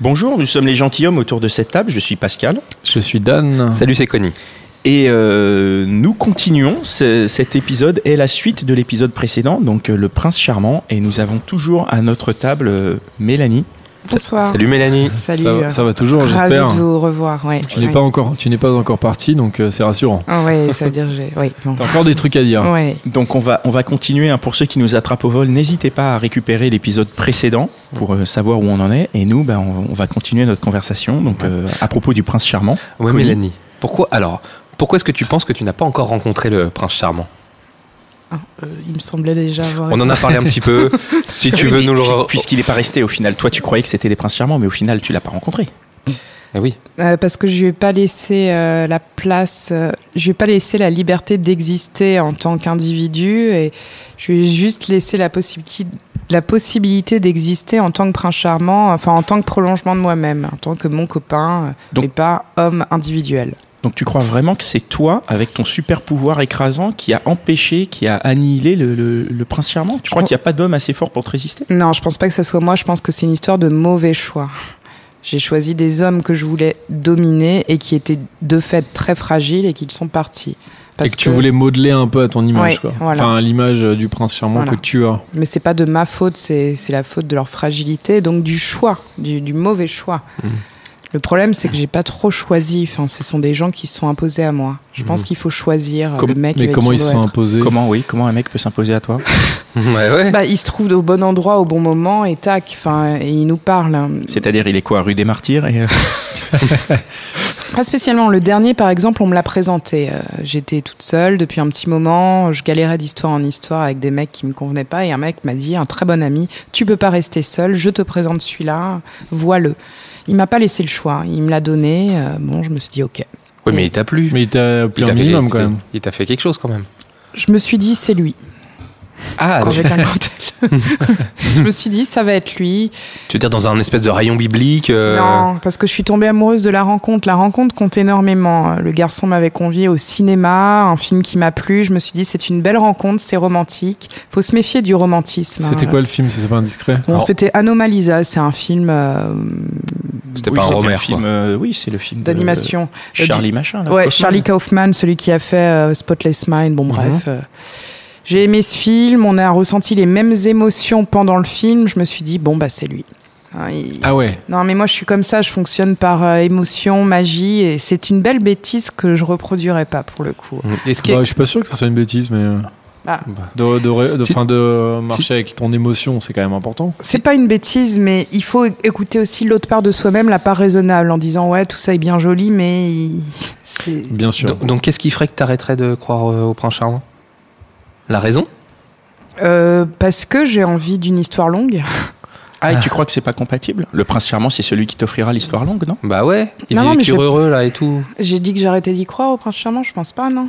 Bonjour, nous sommes les gentilshommes autour de cette table. Je suis Pascal. Je suis Dan. Salut, c'est Connie. Et euh, nous continuons. Ce- cet épisode est la suite de l'épisode précédent, donc euh, le prince charmant. Et nous avons toujours à notre table euh, Mélanie. Bonsoir. Salut Mélanie. Salut. Ça, euh, va- ça va toujours, Ravi j'espère. de vous revoir. Ouais. Tu n'es Ouais. pas encore, tu n'es pas encore parti, donc euh, c'est rassurant. Ah ouais, ça veut dire que j'ai. Oui. Bon. T'as encore des trucs à dire. Ouais. Donc on va, on va continuer. hein. Pour ceux qui nous attrapent au vol, n'hésitez pas à récupérer l'épisode précédent pour euh, savoir où on en est. Et nous, ben, on, on va continuer notre conversation. Donc euh, à propos du prince charmant. Connie. Mélanie. Pourquoi alors Pourquoi est-ce que tu penses que tu n'as pas encore rencontré le prince charmant? Ah, euh, il me semblait déjà avoir. On en a parlé un petit peu. Si tu Oui, veux mais nous le. Puisqu'il n'est pas resté au final. Toi, tu croyais que c'était des princes charmants, mais au final, tu l'as pas rencontré. Eh oui. Euh, parce que je lui ai pas laissé euh, la place. euh, je lui ai pas laissé la liberté d'exister en tant qu'individu et je lui ai juste laissé la possibilité. La possibilité d'exister en tant que prince charmant, enfin en tant que prolongement de moi-même, en tant que mon copain, Donc- et pas homme individuel. Donc tu crois vraiment que c'est toi, avec ton super pouvoir écrasant, qui a empêché, qui a annihilé le, le- le prince charmant? Tu crois Oh. qu'il n'y a pas d'homme assez fort pour te résister? Non, je pense pas que ça soit moi. Je pense que c'est une histoire de mauvais choix. J'ai choisi des hommes que je voulais dominer et qui étaient de fait très fragiles et qui sont partis. Et que tu voulais modeler un peu à ton image, Ouais, quoi. voilà. Enfin, à l'image euh, du prince charmant Voilà. que tu as. Mais c'est pas de ma faute, c'est la faute de leur fragilité, donc du choix, du, du mauvais choix. Mhm. Le problème, c'est que j'ai pas trop choisi. Enfin, ce sont des gens qui se sont imposés à moi. Je pense qu'il faut choisir Com- le mec mais avec comment qui ils se sont être. imposés Comment, oui, comment un mec peut s'imposer à toi Ouais, ouais. Bah, il se trouve au bon endroit, au bon moment, et tac. Enfin, et il nous parle. C'est-à-dire, il est quoi, rue des Martyrs et, euh, Pas spécialement. Le dernier, par exemple, on me l'a présenté. Euh, J'étais toute seule depuis un petit moment. Je galérais d'histoire en histoire avec des mecs qui me convenaient pas. Et un mec m'a dit, un très bon ami, tu peux pas rester seul. Je te présente celui-là. Vois-le. Il m'a pas laissé le choix. Il me l'a donné. Euh, bon, je me suis dit, ok. Oui, mais il t'a plu. Mais il t'a pris Il un t'a fait- minimum quand même. Il t'a fait quelque chose quand même. Je me suis dit, c'est lui. Ah, L. je me suis dit, ça va être lui. Tu veux dire dans un espèce de rayon biblique euh, Non, parce que je suis tombée amoureuse de la rencontre. La rencontre compte énormément. Le garçon m'avait convié au cinéma, un film qui m'a plu. Je me suis dit, c'est une belle rencontre, c'est romantique. Faut se méfier du romantisme. C'était hein. quoi le film, si c'est pas indiscret Bon, Alors- c'était Anomalisa, c'est un film euh, C'était oui, pas un c'était Romer, le film, quoi. euh, oui, c'est le film de d'animation. Charlie Machin. Là, Ouais, Kaufman. Charlie Kaufman, celui qui a fait euh, Spotless Mind. Bon, bref. J'ai aimé ce film. On a ressenti les mêmes émotions pendant le film. Je me suis dit, bon, bah, c'est lui. Hein, il- Ah ouais. Non, mais moi, je suis comme ça. Je fonctionne par euh, émotion, magie. Et c'est une belle bêtise que je reproduirais pas, pour le coup. Est-ce qu'il y Bah, a- je suis pas sûr que ça soit une bêtise, mais euh, Ah. de, de, de, fin, de marcher avec ton émotion, c'est quand même important. C'est pas une bêtise, mais il faut écouter aussi l'autre part de soi-même, la part raisonnable, en disant, ouais, tout ça est bien joli, mais Bien sûr. Donc, donc, qu'est-ce qui ferait que t'arrêterais de croire euh, au prince charmant? La raison? Euh, parce que j'ai envie d'une histoire longue. Ah, et tu crois que c'est pas compatible? Le prince charmant, c'est celui qui t'offrira l'histoire longue, non? Bah ouais. Il Non, est non, mais je- heureux là et tout. J'ai dit que j'arrêtais d'y croire au prince charmant, je pense pas, non?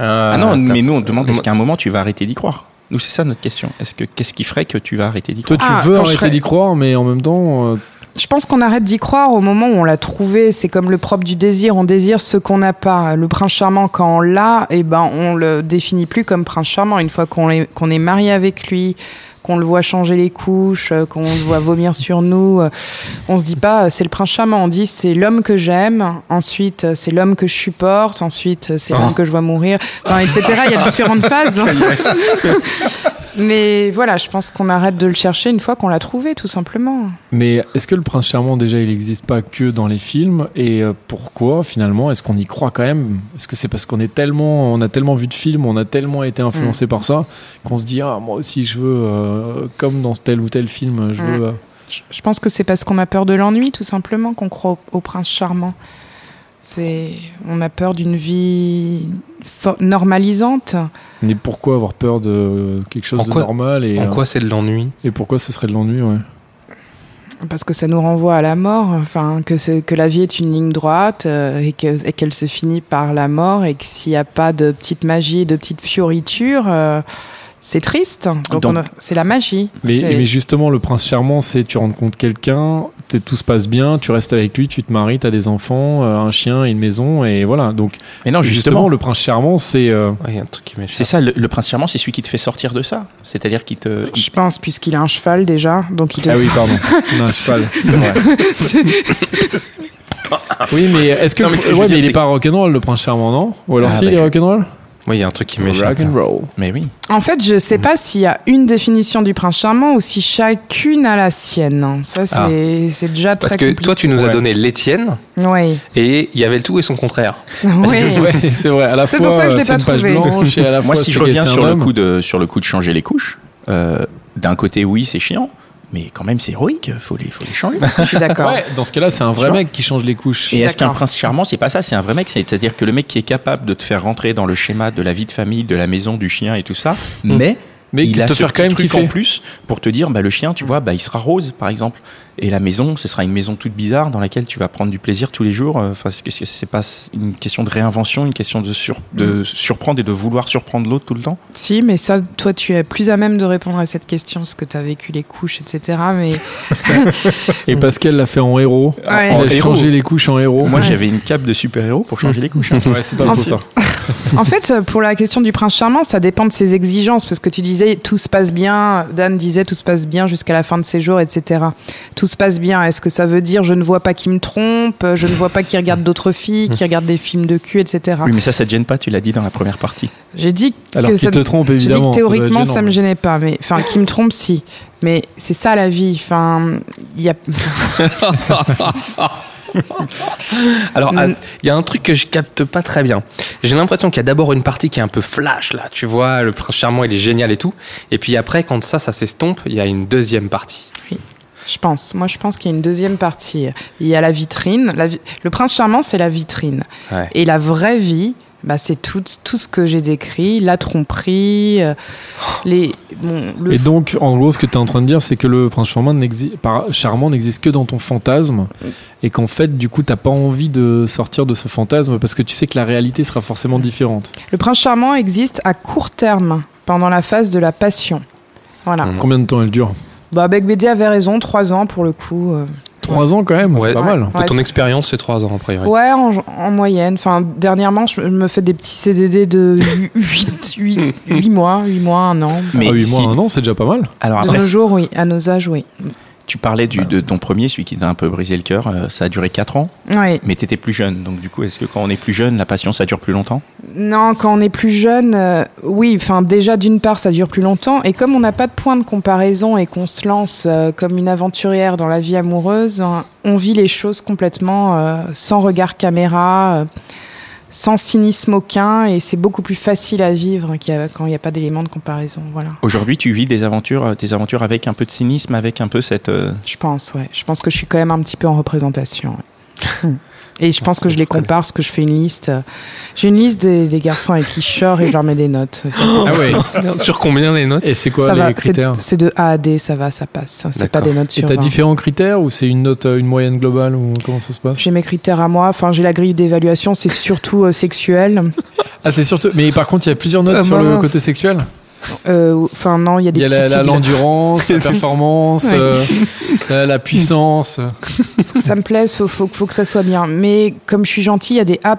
Ah non, mais nous, on demande est-ce qu'à un moment, tu vas arrêter d'y croire? Nous, c'est ça notre question. Est-ce que Qu'est-ce qui ferait que tu vas arrêter d'y Toi, croire? tu Ah, veux je arrêter serais- d'y croire, mais en même temps, euh, Je pense qu'on arrête d'y croire au moment où on l'a trouvé. C'est comme le propre du désir. On désire ce qu'on n'a pas. Le prince charmant, quand on l'a, eh ben, on le définit plus comme prince charmant. Une fois qu'on est, qu'on est marié avec lui, qu'on le voit changer les couches, euh, qu'on le voit vomir sur nous, euh, on se dit pas euh, c'est le prince charmant. On dit c'est l'homme que j'aime. Ensuite, c'est l'homme que je supporte. Ensuite, c'est l'homme que je vois mourir. Enfin, etc. Il y a différentes phases. Mais voilà, je pense qu'on arrête de le chercher une fois qu'on l'a trouvé, tout simplement. Mais est-ce que le prince charmant, déjà, il n'existe pas que dans les films? Et pourquoi, finalement Est-ce qu'on y croit quand même? Est-ce que c'est parce qu'on est tellement, on a tellement vu de films, on a tellement été influencé par ça, qu'on se dit, ah, moi aussi, je veux, euh, comme dans tel ou tel film, je Mm. veux. euh, Je- Je pense que c'est parce qu'on a peur de l'ennui, tout simplement, qu'on croit au, au prince charmant. C'est, on a peur d'une vie normalisante. Mais pourquoi avoir peur de quelque chose En de normal et, En euh, quoi c'est de l'ennui? et pourquoi ce serait de l'ennui ouais. Parce que ça nous renvoie à la mort, enfin que, c'est- que la vie est une ligne droite euh, et, que- et qu'elle se finit par la mort et que s'il n'y a pas de petite magie, de petites fioritures, euh, c'est triste. Donc, Donc- on a- c'est la magie. Mais, justement, le prince charmant, c'est tu rencontres quelqu'un, tout se passe bien, tu restes avec lui, tu te maries, t'as des enfants, euh, un chien, une maison, et voilà. Donc, Mais non, justement, justement, le prince charmant, c'est. euh, Il a un truc qui m'échappe. c'est ça, le, le prince charmant, c'est celui qui te fait sortir de ça. C'est-à-dire qui te. Je pense, puisqu'il a un cheval déjà, donc il te- Ah oui, pardon. non, cheval. C'est vrai. Oui, mais est-ce que. Non, mais ce que ouais, dire, mais il c'est est pas rock'n'roll, le prince charmant, non? Ou alors Ah, si, bah, il est rock'n'roll? Oui, il y a un truc qui m'échappe. Rock'n'roll. Mais oui. En fait, je sais pas s'il y a une définition du prince charmant ou si chacune a la sienne. Ça, c'est Ah. c'est déjà très Parce que toi, tu nous as Ouais. donné l'étienne Oui. et il y avait le tout et son contraire. Parce Oui. que, ouais, c'est vrai. À la C'est fois, pour ça que je l'ai c'est pas une page trouvé. blanche et à la Moi, fois, si c'est je reviens c'est un sur le, homme. coup de, sur le coup de changer les couches, euh, d'un côté, oui, c'est chiant, mais quand même, c'est héroïque, faut les, faut les changer. Je suis d'accord. Ouais, dans ce cas-là, c'est un vrai mec qui change les couches. Et est-ce qu'un prince charmant, c'est pas ça, c'est un vrai mec, c'est-à-dire que le mec qui est capable de te faire rentrer dans le schéma de la vie de famille, de la maison, du chien et tout ça, mais Mais il a te ce faire petit quand même truc kiffer. en plus pour te dire, bah, le chien, tu vois, bah, il sera rose, par exemple. Et la maison, ce sera une maison toute bizarre dans laquelle tu vas prendre du plaisir tous les jours. Euh, Enfin, c'est c'est- pas une question de réinvention, une question de, sur, de surprendre et de vouloir surprendre l'autre tout le temps. Si, mais ça, toi, tu es plus à même de répondre à cette question, parce que tu as vécu les couches, etc. Mais Et Pascal l'a fait en héros. Ouais. En a héros. changé les couches en héros. Moi, Ouais. j'avais une cape de super-héros pour changer les couches. hein. Ouais, c'est pas En fait- ça. en fait, pour la question du prince charmant, ça dépend de ses exigences, parce que tu disais tout se passe bien, Dan disait tout se passe bien jusqu'à la fin de ses jours, etc. Tout se passe bien. Est-ce que ça veut dire je ne vois pas qui me trompe, je ne vois pas qui regarde d'autres filles, qui regarde des films de cul, etc. Oui, mais ça, ça te gêne pas, tu l'as dit dans la première partie. J'ai dit Alors que ça te trompe, J'ai dit évidemment. que ça théoriquement, gênant. ça me gênait pas, mais enfin, qui me trompe, si. Mais c'est ça la vie. Enfin, il y a. Alors, il y a un truc que je capte pas très bien. J'ai l'impression qu'il y a d'abord une partie qui est un peu flash, là. Tu vois, le prince charmant, il est génial et tout. Et puis après, quand ça, ça s'estompe, il y a une deuxième partie. Je pense. Moi, je pense qu'il y a une deuxième partie. Il y a la vitrine. La vi- Le prince charmant, c'est la vitrine. Ouais. Et la vraie vie, bah, c'est tout, tout ce que j'ai décrit, la tromperie, euh, les. Bon, le Et donc, en gros, ce que tu es en train de dire, c'est que le prince charmant n'existe par- charmant n'existe que dans ton fantasme. Et qu'en fait, du coup, t'as pas envie de sortir de ce fantasme parce que tu sais que la réalité sera forcément différente. le prince charmant existe à court terme, pendant la phase de la passion. Voilà. Combien de temps elle dure? Bah, Bec BD avait raison, trois ans pour le coup. euh. Trois ans quand même, Ouais. c'est pas mal. Ouais, ton expérience, c'est trois ans, a priori. Ouais, en, en moyenne. Enfin, dernièrement, je me fais des petits CDD de 8, mois, 8 mois, un an. Mais ah oui, si- moi, un an, c'est déjà pas mal. Alors De nos jours, oui. À nos âges, oui. Tu parlais du, de ton premier, celui qui t'a un peu brisé le cœur, euh, ça a duré 4 ans, Oui. mais t'étais plus jeune. Donc du coup, est-ce que quand on est plus jeune, la passion, ça dure plus longtemps? Non, quand on est plus jeune, euh, oui, enfin déjà d'une part ça dure plus longtemps et comme on n'a pas de point de comparaison et qu'on se lance euh, comme une aventurière dans la vie amoureuse, hein, on vit les choses complètement euh, sans regard caméra, euh, sans cynisme aucun et c'est beaucoup plus facile à vivre a- quand il n'y a pas d'élément de comparaison. Voilà, Aujourd'hui, tu vis des aventures, euh, tes aventures avec un peu de cynisme, avec un peu cette. euh, je pense, ouais. Je pense que je suis quand même un petit peu en représentation. ouais. Et je pense que je les compare parce que je fais une liste. euh, J'ai une liste des, des garçons avec qui je sors et je leur mets des notes. Ça, Ah ouais. Sur combien les notes Et c'est quoi ça les va, critères c'est de A à D, ça va, ça passe. C'est pas des notes Et sur t'as 20. différents critères ou c'est une note, euh, une moyenne globale ou comment ça se passe? J'ai mes critères à moi. Enfin, j'ai la grille d'évaluation, c'est surtout euh, sexuel. Ah, c'est surtout. Mais par contre, il y a plusieurs notes Ah, sur le côté sexuel? Euh, Enfin, non, il y a Il des y a petits la- la- l'endurance, performance, euh, la, la puissance. Faut que ça me plaise, faut, faut, faut que ça soit bien. Mais comme je suis gentille, il y a des A+++++.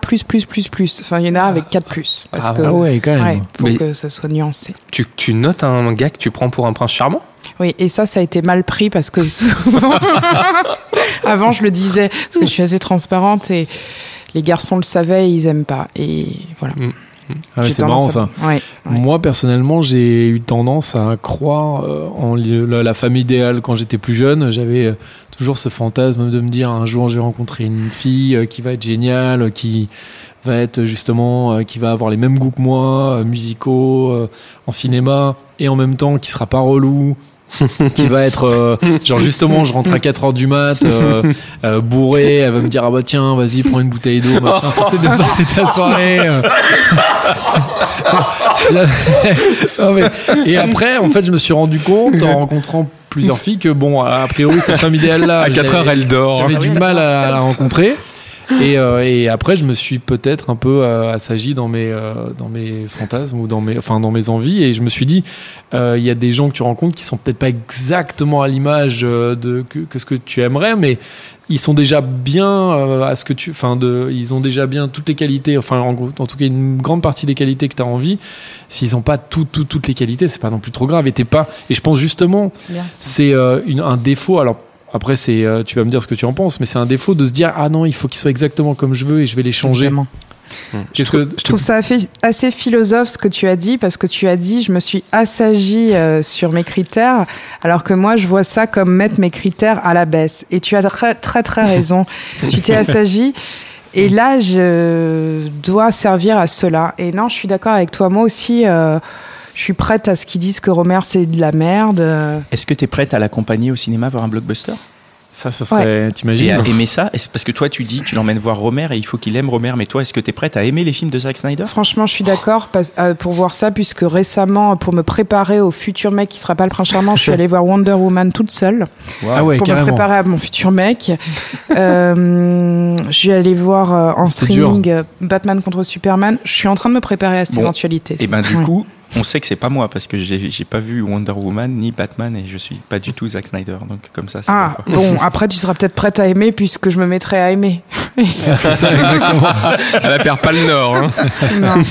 Enfin, il y en a avec 4+. Parce Ah, que, Ah ouais, quand même. ouais, pour Mais- que ça soit nuancé. tu, tu notes un gars que tu prends pour un prince charmant? Oui, et ça, ça a été mal pris parce que souvent- avant, je le disais, parce que je suis assez transparente et les garçons le savaient et ils aiment pas. Et voilà. Ah ouais, J'ai c'est marrant ça. à- Ouais, ouais. Moi, personnellement, j'ai eu tendance à croire euh, en la, femme idéale quand j'étais plus jeune. J'avais euh, toujours ce fantasme de me dire un jour, je vais rencontrer une fille euh, qui va être géniale, qui va être justement, qui va avoir les mêmes goûts que moi, musicaux, en cinéma, et en même temps qui sera pas relou, qui va être euh, genre justement je rentre à 4 heures du mat euh, euh, bourré elle va me dire ah bah tiens vas-y prends une bouteille d'eau machin ça c'est bien passé ta soirée. Non, mais- et après en fait je me suis rendu compte en rencontrant plusieurs filles que bon a priori cette femme idéale là À 4 heures, elle dort. j'avais du mal à, la rencontrer et, euh, et après je me suis peut-être un peu euh, assagi dans mes euh, dans mes fantasmes ou dans mes enfin dans mes envies. Et je me suis dit euh, il y a des gens que tu rencontres qui sont peut-être pas exactement à l'image de que, que ce que tu aimerais mais ils sont déjà bien à ce que tu enfin de ils ont déjà bien toutes les qualités enfin en gros en tout cas une grande partie des qualités que tu as envie. S'ils n'ont pas tout, tout- toutes les qualités c'est pas non plus trop grave et t'es pas et je pense justement C'est un défaut. Alors après, c'est, euh, tu vas me dire ce que tu en penses, mais c'est un défaut de se dire ah non, il faut qu'ils soient exactement comme je veux et je vais les changer. Évidemment. Qu'est-ce que Je trouve ça assez- assez philosophe ce que tu as dit, parce que tu as dit je me suis assagie euh, sur mes critères, alors que moi je vois ça comme mettre mes critères à la baisse. Et tu as très très, très raison. tu t'es assagie. Et là, je dois servir à cela. Et non, je suis d'accord avec toi. Moi aussi, euh, je suis prête à ce qu'ils disent que Romer c'est de la merde. Est-ce que tu es prête à l'accompagner au cinéma voir un blockbuster? Ça, ça serait, Et t'imagines à aimer ça Parce que toi, tu dis, tu l'emmènes voir Romer et il faut qu'il aime Romer, mais toi, est-ce que tu es prête à aimer les films de Zack Snyder? Franchement, je suis d'accord euh, pour voir ça, puisque récemment, pour me préparer au futur mec qui sera pas le prince charmant, je suis allée voir Wonder Woman toute seule. Ah ouais, pour me carrément. préparer à mon futur mec. Euh, je suis allée voir euh, en streaming Batman contre Superman. Je suis en train de me préparer à cette Bon. éventualité. Et ben du Ouais. coup, on sait que c'est pas moi parce que j'ai pas vu Wonder Woman ni Batman et je suis pas du tout Zack Snyder. Donc comme ça, c'est Ah, bon, après, tu seras peut-être prête à aimer puisque je me mettrai à aimer. C'est ça, exactement. Elle perd pas le nord. hein. Non.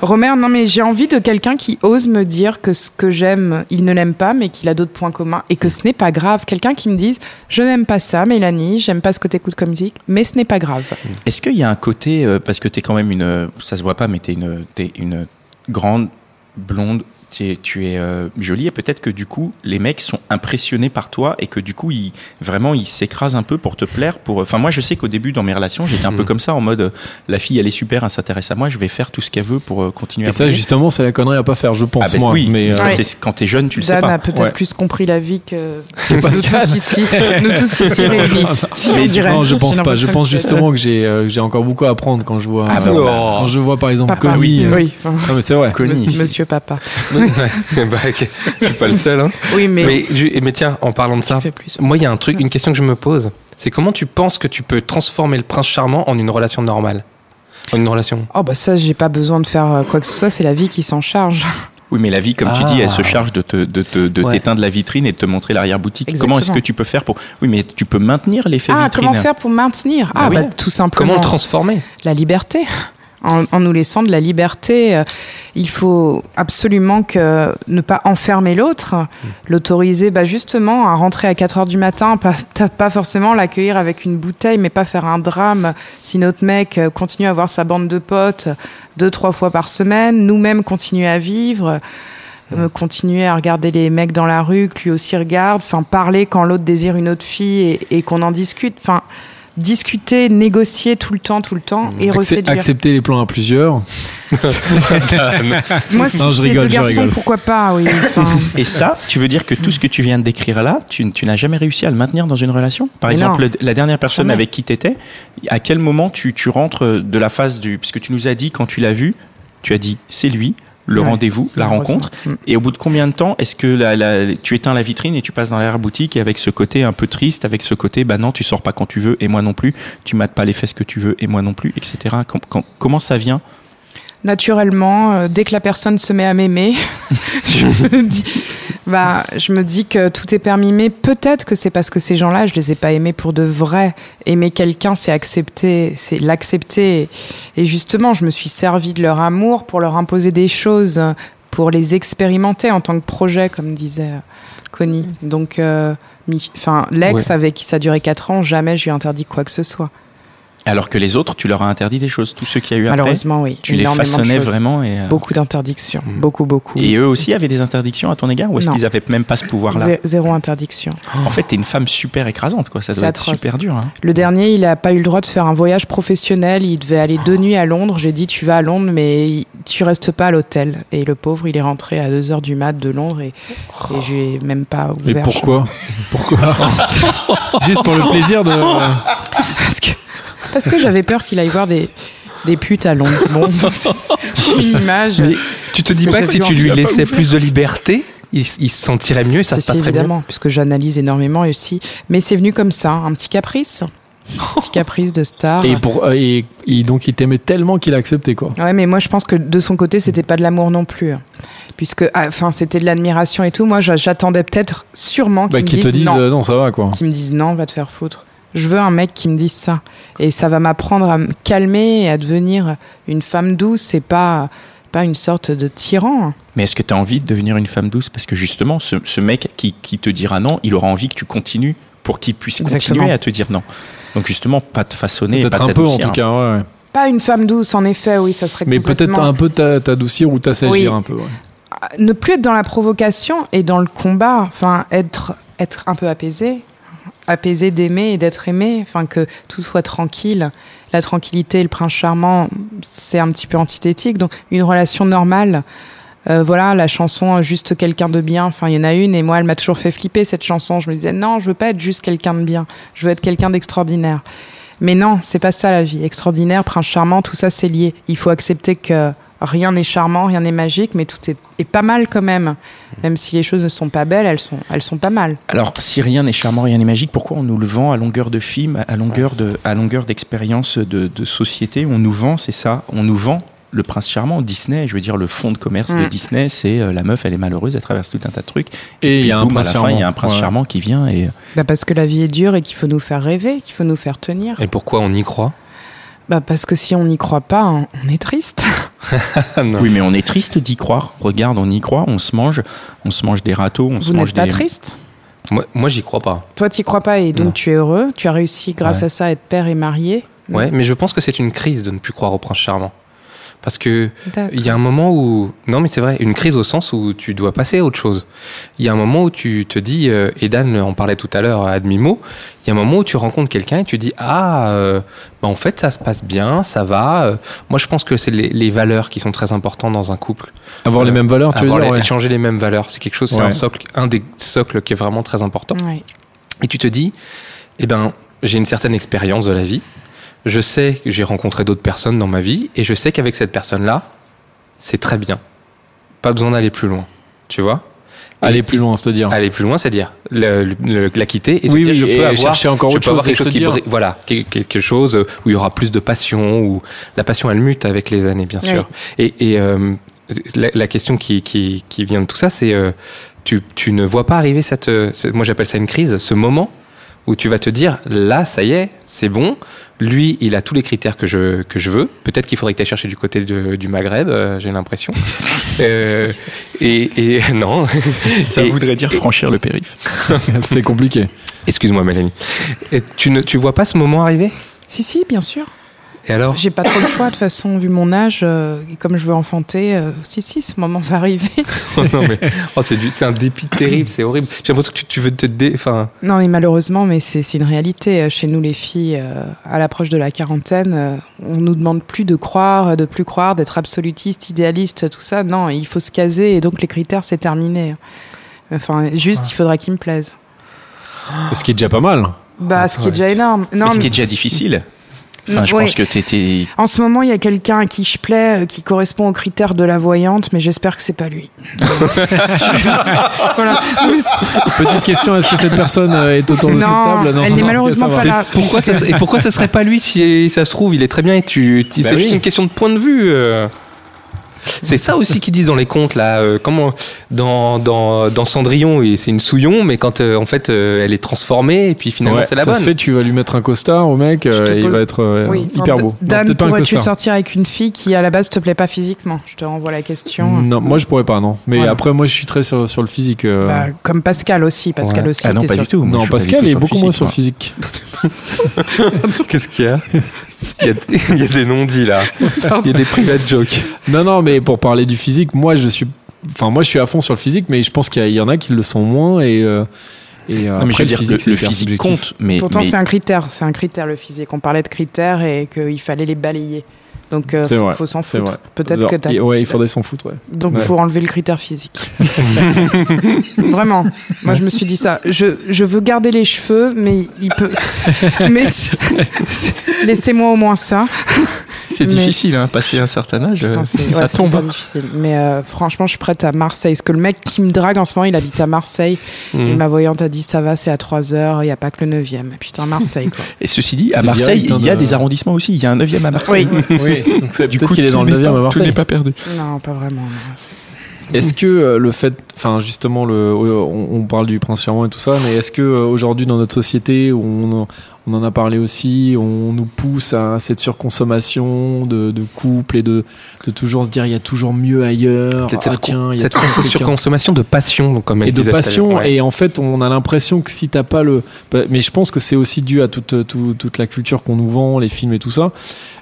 Romer, non, mais j'ai envie de quelqu'un qui ose me dire que ce que j'aime, il ne l'aime pas, mais qu'il a d'autres points communs et que ce n'est pas grave. Quelqu'un qui me dise, je n'aime pas ça, Mélanie, j'aime pas ce que t'écoutes comme musique, mais ce n'est pas grave. Est-ce qu'il y a un côté euh, parce que t'es quand même une, ça se voit pas, mais t'es une, t'es une grande blonde. Tu es, tu es euh, jolie et peut-être que du coup les mecs sont impressionnés par toi et que du coup ils vraiment ils s'écrasent un peu pour te plaire pour enfin moi je sais qu'au début dans mes relations j'étais un peu comme ça en mode euh, la fille elle est super elle s'intéresse à moi je vais faire tout ce qu'elle veut pour euh, continuer Et à ça, briller. justement, c'est la connerie à pas faire, je pense, Ah ben moi. oui Mais euh, Ouais. c'est- quand t'es jeune tu le sais Dan pas a peut-être Ouais. plus compris la vie que nous Pascal. tous ici, nous tous ici réunis. Mais non, je pense pas. Je pense justement que j'ai euh, j'ai encore beaucoup à apprendre quand je vois Ah bah euh, quand je vois par exemple. Connie. euh, Oui, enfin, Non mais c'est vrai. Connie. Monsieur Papa. Ouais. bah, ok. Je suis pas le seul. Hein. Oui, mais, Mais, je- mais tiens, en parlant de ça, plus. moi, il y a un truc, une question que je me pose. C'est comment tu penses que tu peux transformer le prince charmant en une relation normale? En une relation Oh bah ça, j'ai pas besoin de faire euh, quoi que ce soit, c'est la vie qui s'en charge. Oui, mais la vie, comme tu Ah. dis, elle se charge de te, de te, de Ouais. t'éteindre la vitrine et de te montrer l'arrière-boutique. Comment est-ce que tu peux faire pour. Oui, mais tu peux maintenir l'effet Ah, vitrine. comment faire pour maintenir? Ah, Bah bah, tout simplement. Comment le transformer? La liberté. En, en nous laissant de la liberté, euh, il faut absolument que ne pas enfermer l'autre, l'autoriser bah, justement à rentrer à 4 heures du matin, pas, forcément l'accueillir avec une bouteille, mais pas faire un drame si notre mec euh, continue à avoir sa bande de potes deux, trois fois par semaine, nous-mêmes continuer à vivre. euh, continuer à regarder les mecs dans la rue, que lui aussi regarde, enfin parler quand l'autre désire une autre fille et, et qu'on en discute, enfin discuter, négocier tout le temps, tout le temps et Accep- reséduire. accepter les plans à plusieurs. Moi, si c'est deux garçons, rigole. pourquoi pas, oui. Enfin, Et ça, tu veux dire que tout ce que tu viens de décrire là, tu, tu n'as jamais réussi à le maintenir dans une relation? Par Mais exemple, non. la dernière personne Jamais. avec qui tu étais, à quel moment tu, tu rentres de la phase du. Puisque tu nous as dit, quand tu l'as vu, tu as dit c'est lui, le Ouais. rendez-vous, la rencontre. Mm. Et au bout de combien de temps est-ce que la, la- tu éteins la vitrine et tu passes dans l'arrière-boutique et avec ce côté un peu triste, avec ce côté, bah non, tu sors pas quand tu veux et moi non plus, tu mates pas les fesses que tu veux et moi non plus, etc. Com- com- comment ça vient naturellement, euh, dès que la personne se met à m'aimer, je me dis, bah, je me dis que tout est permis. Mais peut-être que c'est parce que ces gens-là, je les ai pas aimés pour de vrai. Aimer quelqu'un, c'est accepter, c'est l'accepter. Et justement, je me suis servi de leur amour pour leur imposer des choses, pour les expérimenter en tant que projet, comme disait Connie. Donc, euh, Mi- l'ex Ouais. avec qui ça a duré 4 ans, jamais je lui ai interdit quoi que ce soit. Alors que les autres, tu leur as interdit des choses, tous ceux qui a eu après. Malheureusement, oui. Tu les façonnais vraiment et. euh, Beaucoup d'interdictions. Mm. Beaucoup, beaucoup. Et eux aussi avaient des interdictions à ton égard ou est-ce qu'ils avaient même pas ce pouvoir-là Zé- Zéro interdiction. En fait, t'es une femme super écrasante, quoi. Ça C'est doit être atroce. super dur. Hein. Le dernier, il a pas eu le droit de faire un voyage professionnel. Il devait aller deux nuits à Londres. J'ai dit, tu vas à Londres, mais tu restes pas à l'hôtel. Et le pauvre, il est rentré à 2h du mat de Londres et, et je lui ai même pas Mais ouvert. pourquoi? Pourquoi? Juste pour le plaisir de. Parce que, parce que j'avais peur qu'il aille voir des, des putes à Londres. Bon, j'ai une image. Mais tu te dis pas que si tu lui laissais plus de liberté, il, il se sentirait mieux et ça C'est se passerait mieux évidemment, puisque j'analyse énormément aussi. Mais c'est venu comme ça, un petit caprice. Un petit caprice de star. Et, pour, euh, et, et donc il t'aimait tellement qu'il a accepté quoi. Ouais, mais moi je pense que de son côté, c'était pas de l'amour non plus. Puisque, ah, enfin, c'était de l'admiration et tout. Moi, j'a- j'attendais peut-être sûrement qu'ils Bah, me qu'il te disent dise non. euh, non, ça va quoi. Qui me disent non, va te faire foutre. Je veux un mec qui me dise ça. Et ça va m'apprendre à me calmer et à devenir une femme douce et pas, pas une sorte de tyran. Mais est-ce que tu as envie de devenir une femme douce? Parce que justement, ce, ce mec qui, qui te dira non, il aura envie que tu continues pour qu'il puisse Exactement. continuer à te dire non. Donc justement, pas te façonner, Peut-être pas un peu en tout cas, ouais, ouais. Pas une femme douce, en effet, oui, ça serait Mais peut-être un peu t'a- t'adoucir ou t'assagir Oui. un peu. ouais. ne plus être dans la provocation et dans le combat, enfin être être un peu apaisé, apaisé d'aimer et d'être aimé, enfin que tout soit tranquille. La tranquillité, le prince charmant, c'est un petit peu antithétique. Donc une relation normale. Euh, voilà, la chanson euh, Juste quelqu'un de bien, enfin il y en a une et moi elle m'a toujours fait flipper cette chanson. Je me disais non, je veux pas être juste quelqu'un de bien, je veux être quelqu'un d'extraordinaire. Mais non, c'est pas ça la vie. Extraordinaire, prince charmant, tout ça c'est lié. Il faut accepter que rien n'est charmant, rien n'est magique, mais tout est, est pas mal quand même. Même si les choses ne sont pas belles, elles sont, elles sont pas mal. Alors, si rien n'est charmant, rien n'est magique, pourquoi on nous le vend à longueur de film, à longueur de, à longueur d'expérience de, de société? On nous vend, c'est ça. On nous vend le prince charmant. Disney, je veux dire, le fond de commerce de Mm. Disney, c'est euh, la meuf, elle est malheureuse, elle traverse tout un tas de trucs. Et il y a un boum, à prince la fin, il y a charmant. un prince Ouais. charmant qui vient et Bah parce que la vie est dure et qu'il faut nous faire rêver, qu'il faut nous faire tenir. Et pourquoi on y croit? Bah parce que si on n'y croit pas, on on est triste. Oui, mais on est triste d'y croire. Regarde, on y croit, on se mange, on se mange des râteaux, on se Vous mange n'êtes pas des. triste Moi, moi j'y crois pas. Toi, tu crois pas et donc Non. tu es heureux. Tu as réussi grâce Ouais. à ça à être père et marié. Ouais, mais je pense que c'est une crise de ne plus croire au prince charmant. Parce que il y a un moment où non mais c'est vrai une crise au sens où tu dois passer à autre chose. Il y a un moment où tu te dis euh, et Dan en parlait tout à l'heure à demi-mot. Il y a un moment où tu rencontres quelqu'un et tu dis ah euh, bah, en fait ça se passe bien ça va. Euh, Moi je pense que c'est les, les valeurs qui sont très importantes dans un couple. Avoir les mêmes valeurs, tu veux dire les- ouais. échanger les mêmes valeurs c'est quelque chose c'est Ouais. un socle un des socles qui est vraiment très important. Ouais. Et tu te dis, eh ben, j'ai une certaine expérience de la vie. Je sais que j'ai rencontré d'autres personnes dans ma vie et je sais qu'avec cette personne-là, c'est très bien. Pas besoin d'aller plus loin. Tu vois? Aller plus loin, c'est-à-dire? Aller plus loin, c'est-à-dire le- le- la quitter et se Oui, dire, oui, je peux et avoir, chercher encore je autre peux avoir chose, quelque chose se qui dire- brille- voilà, quel- quelque chose où il y aura plus de passion, où la passion elle mute avec les années, bien sûr. Et, et, euh, la, la question qui, qui, qui vient de tout ça, c'est euh, tu, tu ne vois pas arriver cette, euh, cette- moi j'appelle ça une crise, ce moment où tu vas te dire là, ça y est, c'est bon. Lui, il a tous les critères que je, que je veux. Peut-être qu'il faudrait que tu ailles chercher du côté de- du Maghreb, euh, j'ai l'impression. Euh, et, et non. Ça Et- voudrait dire franchir le périph. c'est compliqué. Excuse-moi, Mélanie. Et tu ne tu vois pas ce moment arriver? Si, si, bien sûr. Et alors J'ai pas trop le choix de toute façon, vu mon âge. euh, et comme je veux enfanter, euh, si, si, ce moment va arriver. Non, mais oh, c'est du- c'est un dépit terrible, c'est horrible. J'ai l'impression que tu, tu veux te dé. Enfin, Non, mais malheureusement, mais c'est c'est une réalité. Euh, Chez nous, les filles, euh, à l'approche de la quarantaine, euh, on nous demande plus de croire, de plus croire, d'être absolutiste, idéaliste, tout ça. Non, il faut se caser et donc les critères, c'est terminé. Enfin, juste, il faudra qu'il me plaise. Ce qui est déjà pas mal. Bah, ce qui est déjà énorme. Non, Mais ce qui est déjà difficile. Enfin, je Oui. pense que t'étais. en ce moment, il y a quelqu'un à qui je plais, euh, qui correspond aux critères de la voyante, mais j'espère que c'est pas lui. voilà. Petite question, est-ce que cette personne euh, est autour de cette Non, table? Elle n'est malheureusement pas là. pourquoi ça, et pourquoi ça serait pas lui si ça se trouve Il est très bien et tu. tu- Bah c'est oui. juste une question de point de vue. euh. C'est ça aussi qu'ils disent dans les contes là. euh, comment dans, dans, dans Cendrillon, et c'est une souillon, mais quand euh, en fait euh, elle est transformée et puis finalement Ouais, c'est la ça bonne. se fait, tu vas lui mettre un costard au mec, euh, et il va être euh, Oui, hyper beau. Non, Dan, pourrais-tu sortir avec une fille qui à la base te plaît pas physiquement? Je te renvoie la question. Non, moi je pourrais pas, non. Mais Voilà. après, moi je suis très sur, sur le physique. euh. Bah, comme Pascal aussi, Pascal Ouais. aussi. Ah non, pas sur- du non, pas du Pascal tout est sur le beaucoup moins sur le physique, physique. Qu'est-ce qu'il y a? Il y a, il y a des non-dits là. Il y a des private jokes. Non, non, mais pour parler du physique, moi je suis. Enfin, moi je suis à fond sur le physique, mais je pense qu'il y, en a qui le sont moins et. euh, et euh, Non, mais je après, veux dire physique, que c'est le physique subjectif. compte, mais, Pourtant, mais c'est un critère. C'est un critère le physique. On parlait de critères et qu'il fallait les balayer. Donc, euh, C'est faut, s'en foutre. Peut-être que t'as. Et- Ouais, il faudrait s'en foutre, ouais. Donc, il Ouais. faut enlever le critère physique. Vraiment. Moi, je me suis dit ça. Je, je veux garder les cheveux, mais il peut. mais c'est- c'est- laissez-moi au moins ça. C'est Mais- difficile, hein, passer un certain âge, Putain, euh, c'est ça ouais, c'est tombe. difficile. Mais euh, franchement, je suis prête à Marseille. Parce que le mec qui me drague en ce moment, il habite à Marseille. Et Mm. ma voyante a dit ça va, c'est à 3 heures, il n'y a pas que le 9e. Putain, Marseille, quoi. Et ceci dit, à C'est Marseille, il y a de- des arrondissements aussi. Il y a un 9e à Marseille. Oui. Oui, donc c'est Du peut-être coup, qu'il est dans tout le n'est 9 pas- à Tout Marseille. n'est pas perdu. Non, pas vraiment. non, Est-ce que euh, le fait, enfin justement, le, on, on parle du prince charmant et tout ça, mais est-ce que euh, aujourd'hui dans notre société, où on, en- on en a parlé aussi, on nous pousse à cette surconsommation de, de couple et de, de toujours se dire il y a toujours mieux ailleurs. Cette, Ah, cette, tiens, il y a cette surconsommation de passion, donc, comme elle et de passion ouais. et en fait on a l'impression que si t'as pas le bah, mais je pense que c'est aussi dû à toute, toute, toute la culture qu'on nous vend les films et tout ça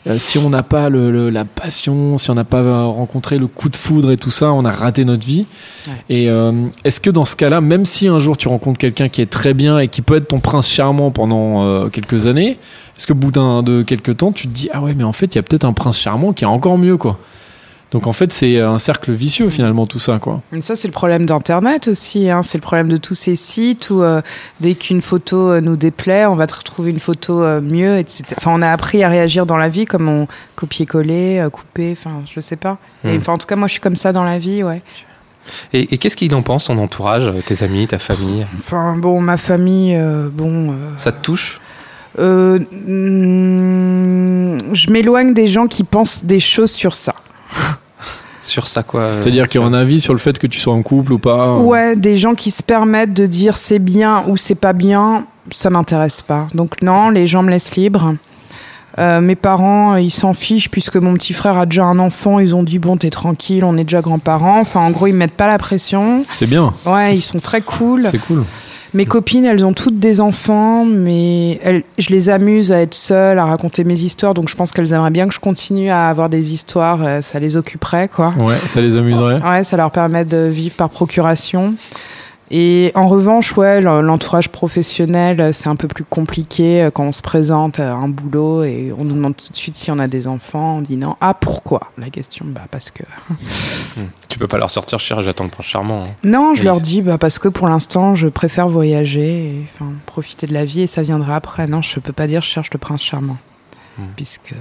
Euh, si on n'a pas le, le- la passion si on n'a pas rencontré le coup de foudre et tout ça on a raté notre vie Ouais. et euh, est-ce que dans ce cas-là même si un jour tu rencontres quelqu'un qui est très bien et qui peut être ton prince charmant pendant euh, quelques années est-ce que bout d'un de quelques temps tu te dis ah ouais mais en fait il y a peut-être un prince charmant qui est encore mieux quoi donc en fait c'est un cercle vicieux finalement tout ça quoi Mais ça, c'est le problème d'Internet aussi. hein. C'est le problème de tous ces sites où euh, dès qu'une photo euh, nous déplaît, on va te retrouver une photo euh, mieux, etc. Enfin, on a appris à réagir dans la vie comme on copier-coller, euh, couper, enfin, je sais pas. Et, Hmm. Enfin, en tout cas, moi, je suis comme ça dans la vie, ouais. Et, et qu'est-ce qu'il en pense, ton entourage, euh, tes amis, ta famille? Enfin, bon, ma famille, euh, bon. euh, Ça te touche? euh, hmm, je m'éloigne des gens qui pensent des choses sur ça. Sur ça, quoi C'est-à-dire qu'il y a un avis sur le fait que tu sois en couple ou pas. Ouais, des gens qui se permettent de dire c'est bien ou c'est pas bien, ça m'intéresse pas. Donc non, les gens me laissent libre. Euh, mes parents, ils s'en fichent puisque mon petit frère a déjà un enfant. Ils ont dit bon, t'es tranquille, on est déjà grands-parents. Enfin, en gros, ils me mettent pas la pression. C'est bien, Ouais, ils sont très cool. c'est cool. Mes copines, elles ont toutes des enfants, mais elles, je les amuse à être seules, à raconter mes histoires. Donc je pense qu'elles aimeraient bien que je continue à avoir des histoires. euh, Ça les occuperait, quoi. Ouais, ça les amuserait. Ouais, ça leur permet de vivre par procuration. Et en revanche, ouais, l'entourage professionnel, euh, c'est un peu plus compliqué euh, quand on se présente à un boulot et on nous demande tout de suite si on a des enfants. On dit non. Ah, pourquoi? La question, bah parce que. Tu peux pas leur sortir, cher, j'attends le prince charmant. hein. Non, je Oui. leur dis bah parce que pour l'instant, je préfère voyager, et, profiter de la vie et ça viendra après. Non, je peux pas dire je cherche le prince charmant, Hmm. puisque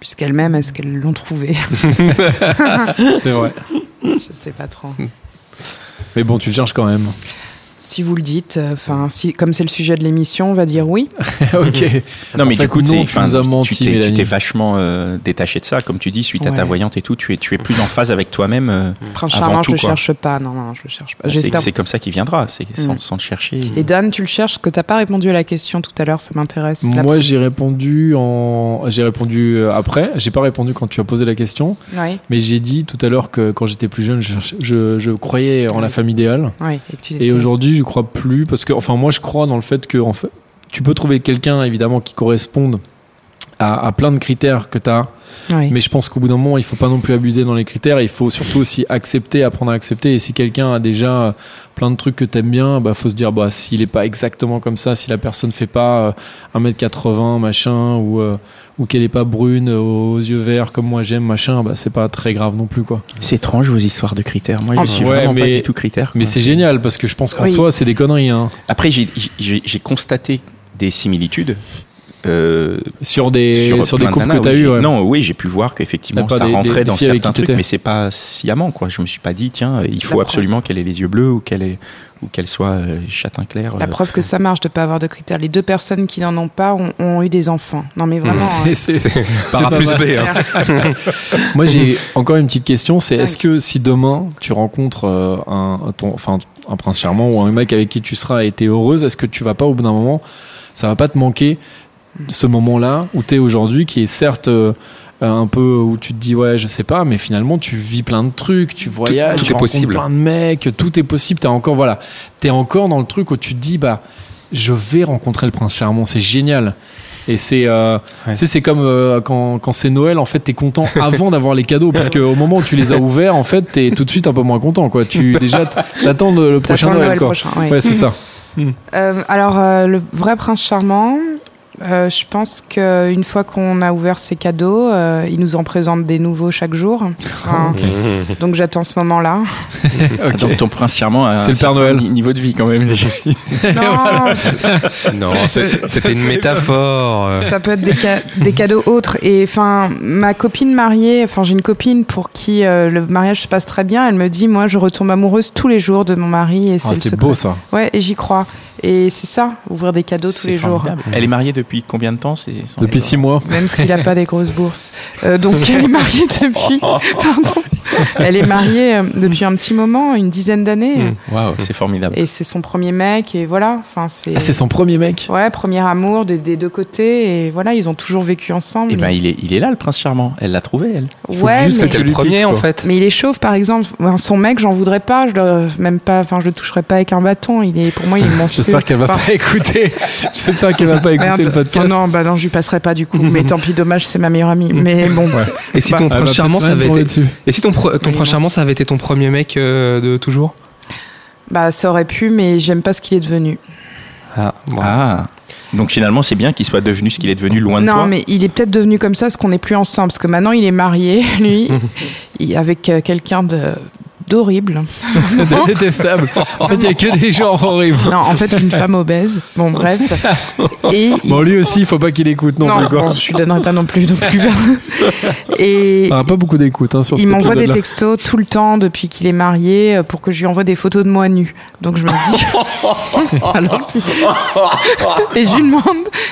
puisqu'elles-mêmes, est-ce qu'elles l'ont trouvé? C'est vrai. Je sais pas trop. Mais bon, tu le cherches quand même. Si vous le dites, euh, enfin, si comme c'est le sujet de l'émission, on va dire oui. ok. Non, mais En fait, du coup, non, tu t'es- tu Mélanie. t'es vachement euh, détaché de ça, comme tu dis, suite à ta voyante et tout. Tu es, tu es plus en phase avec toi-même. euh, Prince Avant charmant, tout, je le quoi. cherche pas. Non, non, je le cherche pas. c'est comme ça qu'il viendra, c'est sans, Mm. sans le chercher. Et Dan, tu le cherches parce que t'as pas répondu à la question tout à l'heure, ça m'intéresse. La- Moi, j'ai répondu en, j'ai répondu euh, après. J'ai pas répondu quand tu as posé la question, Oui, mais j'ai dit tout à l'heure que quand j'étais plus jeune, je, cherchais- je, je croyais en la femme idéale. oui. Et, aujourd'hui, je crois plus parce que, enfin, moi, je crois dans le fait que, en fait, tu peux trouver quelqu'un évidemment qui corresponde à, à plein de critères que tu as. Oui. Mais je pense qu'au bout d'un moment, il faut pas non plus abuser dans les critères. Il faut surtout aussi accepter, apprendre à accepter. Et si quelqu'un a déjà euh, plein de trucs que t'aimes bien, bah faut se dire, bah s'il est pas exactement comme ça, si la personne fait pas euh, 1m80 machin ou euh, ou qu'elle est pas brune euh, aux yeux verts comme moi j'aime machin, bah c'est pas très grave non plus quoi. C'est étrange vos histoires de critères. Moi, je Ah, suis ouais, vraiment pas du tout critère. Mais c'est génial parce que je pense qu'en Oui. soi c'est des conneries hein. Après, j'ai constaté des similitudes. Euh, sur des sur, des couples nanas, que t'as oui, eu. ouais. Non, oui, j'ai pu voir qu'effectivement ça des- des- rentrait des dans avec certains trucs, mais c'est pas sciemment quoi. Je me suis pas dit tiens, il faut absolument qu'elle ait les yeux bleus ou qu'elle ait ou qu'elle soit euh, châtain clair. La euh. preuve que ça marche de pas avoir de critères. Les deux personnes qui n'en ont pas ont, ont eu des enfants. Non, mais vraiment. hein. C'est- c'est- Par plus. B. hein. Moi, j'ai encore une petite question. C'est est-ce que si demain tu rencontres euh, un, ton, enfin, un prince charmant ou un mec avec qui tu seras et t'es heureuse, est-ce que tu vas pas au bout d'un moment, ça va pas te manquer ce moment-là où t'es aujourd'hui, qui est certes euh, un peu où tu te dis ouais, je sais pas, mais finalement tu vis plein de trucs, tu voyages, tout tu est rencontres possible. plein de mecs, tout est possible. T'es encore voilà, t'es encore dans le truc où tu te dis bah je vais rencontrer le prince charmant, c'est génial. Et c'est euh, Ouais. tu c'est comme euh, quand, quand c'est Noël, en fait, t'es content avant d'avoir les cadeaux, parce qu'au moment où tu les as ouverts, en fait, t'es tout de suite un peu moins content, quoi. Tu déjà t'attends le prochain Noël, Noël quoi. prochain, ouais. Ouais, c'est ça. Euh, alors, euh, le vrai prince charmant, Euh, je pense qu'une fois qu'on a ouvert ces cadeaux, euh, ils nous en présentent des nouveaux chaque jour. Enfin, Donc j'attends ce moment-là. Ok. Donc ton prince charmant a C'est un le Père Noël. ni- niveau de vie quand même. Non, Non, c'était une métaphore. ça peut être des, ca- des cadeaux autres. Et enfin, ma copine mariée, enfin j'ai une copine pour qui euh, le mariage se passe très bien. Elle me dit, moi, je retombe amoureuse tous les jours de mon mari et c'est Ah, c'est secret. beau ça. Ouais, et j'y crois. Et c'est ça, ouvrir des cadeaux tous les jours. Elle est mariée depuis combien de temps c'est Depuis six mois. Même s'il n'a pas des grosses bourses. Euh, donc elle est mariée depuis. Pardon. Elle est mariée euh, depuis un petit moment, une dizaine d'années. Mm. Waouh, c'est formidable. Et c'est son premier mec, et voilà. Enfin, c'est. Ah, c'est son premier mec. Ouais, premier amour des, des deux côtés, et voilà, ils ont toujours vécu ensemble. Et ben il est, il est là le prince charmant. Elle l'a trouvé elle. faut ouais, juste mais, que C'était le premier en fait. mais il est chauve, par exemple. Son mec, j'en voudrais pas. Je le, même pas. Enfin, je le toucherais pas avec un bâton. Il est, pour moi, il est monstrueux. J'espère qu'elle va Enfin, pas écouter. J'espère qu'elle va pas écouter merde. le podcast. Oh non, bah non, je lui passerai pas du coup. mais tant pis, dommage, c'est ma meilleure amie. Mais bon. Et si Bah, ton va prince charmant, ça avait été. Et si ton, pro- ton moi. charmant, ça avait été ton premier mec euh, de toujours? Bah, ça aurait pu, mais j'aime pas ce qu'il est devenu. Ah, bon. Ah. Donc finalement c'est bien qu'il soit devenu ce qu'il est devenu loin de non, toi. mais il est peut-être devenu comme ça parce qu'on n'est plus ensemble. Parce que maintenant, il est marié, lui, avec euh, quelqu'un de d'horrible. De détestable. En fait, il y a que des gens horribles. Non, en fait, une femme obèse. Bon, bref. Et Bon, lui aussi, il faut pas qu'il écoute non, non, plus. Quoi. bon, je lui donnerai pas non plus. Donc plus Et pas beaucoup d'écoute hein, sur il m'envoie des textos tout le temps depuis qu'il est marié euh, pour que je lui envoie des photos de moi nue. Donc je me dis. Alors qu'il- Et je lui demande,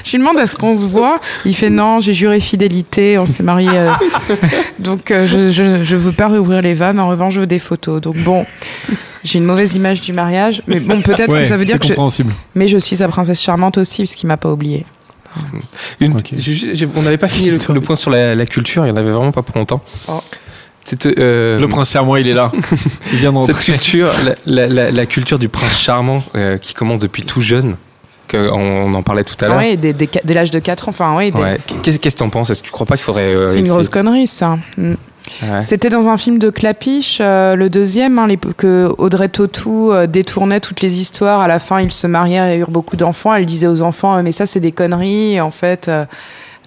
je lui demande à ce qu'on se voit. Il fait non, j'ai juré fidélité, on s'est marié. euh. Donc euh, je, je, je veux pas réouvrir les vannes. En revanche, je veux des photos. Donc bon, j'ai une mauvaise image du mariage, mais bon, peut-être Ouais, que ça veut dire que je, mais je suis sa princesse charmante aussi, parce qu'il m'a pas oublié. Une- on n'avait pas fini le, le point sur la, la culture, il y en avait vraiment pas pour longtemps. Oh. Euh, Le prince charmant, il est là. Il vient cette d'entrer. culture, la, la- la- la culture du prince charmant euh, qui commence depuis tout jeune, que on, on en parlait tout à l'heure. Oui, dès, dès, dès l'âge de 4 ans, enfin, oui. dès- Ouais. Qu'est-ce que t'en penses? Est-ce que tu crois pas qu'il faudrait euh, C'est une grosse connerie, ça. Ouais. C'était dans un film de Clapiche, euh, le deuxième, hein, les- que Audrey Tautou euh, détournait toutes les histoires. À la fin, ils se marièrent et eurent beaucoup d'enfants. Elle disait aux enfants, euh, mais ça, c'est des conneries. En fait, euh,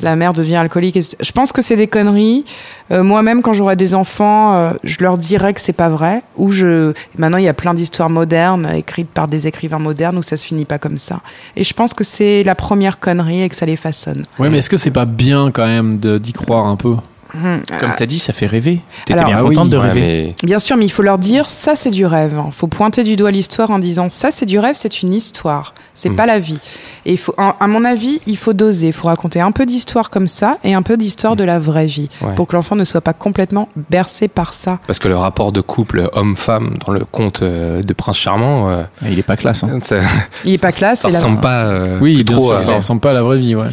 la mère devient alcoolique. Je pense que c'est des conneries. Euh, Moi-même, quand j'aurai des enfants, euh, je leur dirai que c'est pas vrai. Ou je. Maintenant, il y a plein d'histoires modernes écrites par des écrivains modernes où ça se finit pas comme ça. Et je pense que c'est la première connerie et que ça les façonne. Ouais, mais est-ce que c'est pas bien quand même de- d'y croire un peu? Comme tu as dit, ça fait rêver. Tu étais Alors, bien ah contente oui, de Ouais, rêver. mais Bien sûr, mais il faut leur dire ça c'est du rêve. Il faut pointer du doigt l'histoire en disant ça c'est du rêve, c'est une histoire, c'est Mm. pas la vie. Et il faut, à mon avis, il faut doser. Il faut raconter un peu d'histoire comme ça et un peu d'histoire de la vraie vie Ouais. pour que l'enfant ne soit pas complètement bercé par ça. Parce que le rapport de couple homme-femme dans le conte euh, de Prince Charmant, euh, Ah, Il est pas classe. hein. ça, Il est pas classe. ça la- ressemble pas. euh, Oui, trop sûr, ça ressemble pas à la vraie vie, ouais.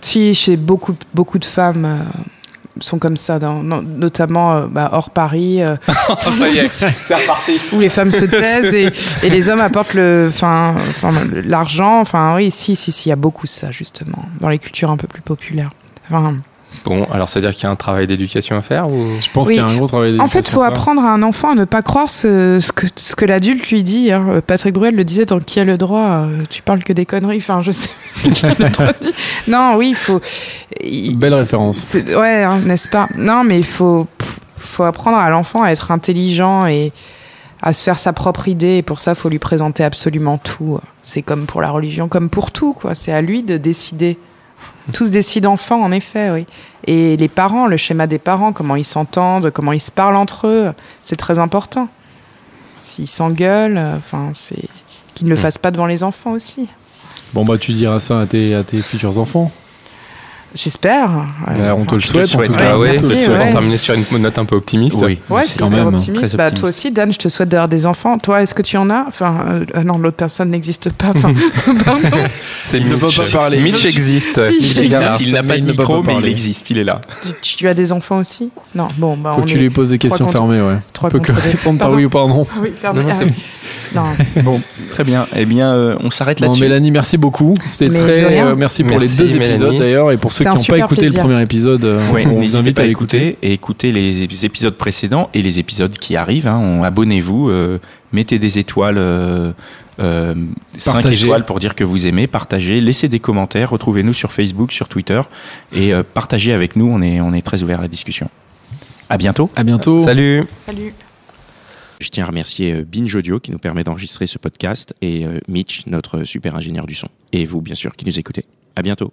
Si chez beaucoup beaucoup de femmes. Sont comme ça, dans- dans- notamment euh, bah, hors Paris, euh, ça y est, c'est reparti. où les femmes se taisent et, et les hommes apportent le, enfin, l'argent. Enfin, oui, si, si, si, il y a beaucoup ça justement dans les cultures un peu plus populaires. Enfin, Bon, alors ça veut dire qu'il y a un travail d'éducation à faire ou? Je pense Oui. qu'il y a un gros travail en fait, il d'éducation faut apprendre à un enfant à ne pas croire ce, ce que, ce que l'adulte lui dit. hein. Patrick Bruel le disait dans Qui a le droit euh, Tu parles que des conneries. Enfin, je sais. Non, oui, il faut. il- Belle référence. c'est- Ouais, hein, n'est-ce pas? Non, mais il faut, pff, faut apprendre à l'enfant à être intelligent et à se faire sa propre idée. Et pour ça, il faut lui présenter absolument tout. C'est comme pour la religion, comme pour tout, quoi. C'est à lui de décider. Tous décident enfant, en effet, oui. Et les parents, le schéma des parents, comment ils s'entendent, comment ils se parlent entre eux, c'est très important. S'ils s'engueulent, euh, enfin, c'est qu'ils ne le fassent pas devant les enfants aussi. Bon, bah, tu diras ça à tes, à tes futurs enfants. J'espère. Bah, on te le souhaite, en tout cas. Ah ouais, merci, ouais. terminer sur une note un peu optimiste. Oui. Ouais, c'est quand même optimiste. très Bah, toi aussi, Dan, je te souhaite d'avoir des enfants. Toi, est-ce que tu en as? Enfin, euh, euh, non, l'autre personne n'existe pas. Enfin, pardon. C'est Il ne pas parler. Mitch existe. Si, Mitch Il n'a existe. il n'a mais pas de micro, mais il existe, il est là. tu, tu as des enfants aussi? Non, bon, bah, Faut on que tu est lui poses des questions fermées, ouais. trois peut que répondre par oui ou par non. Ah oui, pardon. Non, Bon, très bien. Eh bien, euh, on s'arrête Bon, là-dessus. Mélanie, merci beaucoup. C'était très. euh, merci pour Merci, les deux Mélanie. épisodes d'ailleurs. Et pour ceux qui n'ont pas écouté plaisir. le premier épisode, euh, Oui, on vous invite pas à écouter. et écouter les épisodes précédents et les épisodes qui arrivent. hein. On- Abonnez-vous, euh, mettez des étoiles euh, Euh, 5 Partagez. étoiles pour dire que vous aimez, partagez, laissez des commentaires, retrouvez-nous sur Facebook, sur Twitter et euh, partagez avec nous, on est, on est très ouvert à la discussion. À bientôt. À bientôt. Salut. Salut. Je tiens à remercier euh, Binge Audio qui nous permet d'enregistrer ce podcast et euh, Mitch, notre super ingénieur du son. Et vous, bien sûr, qui nous écoutez. À bientôt.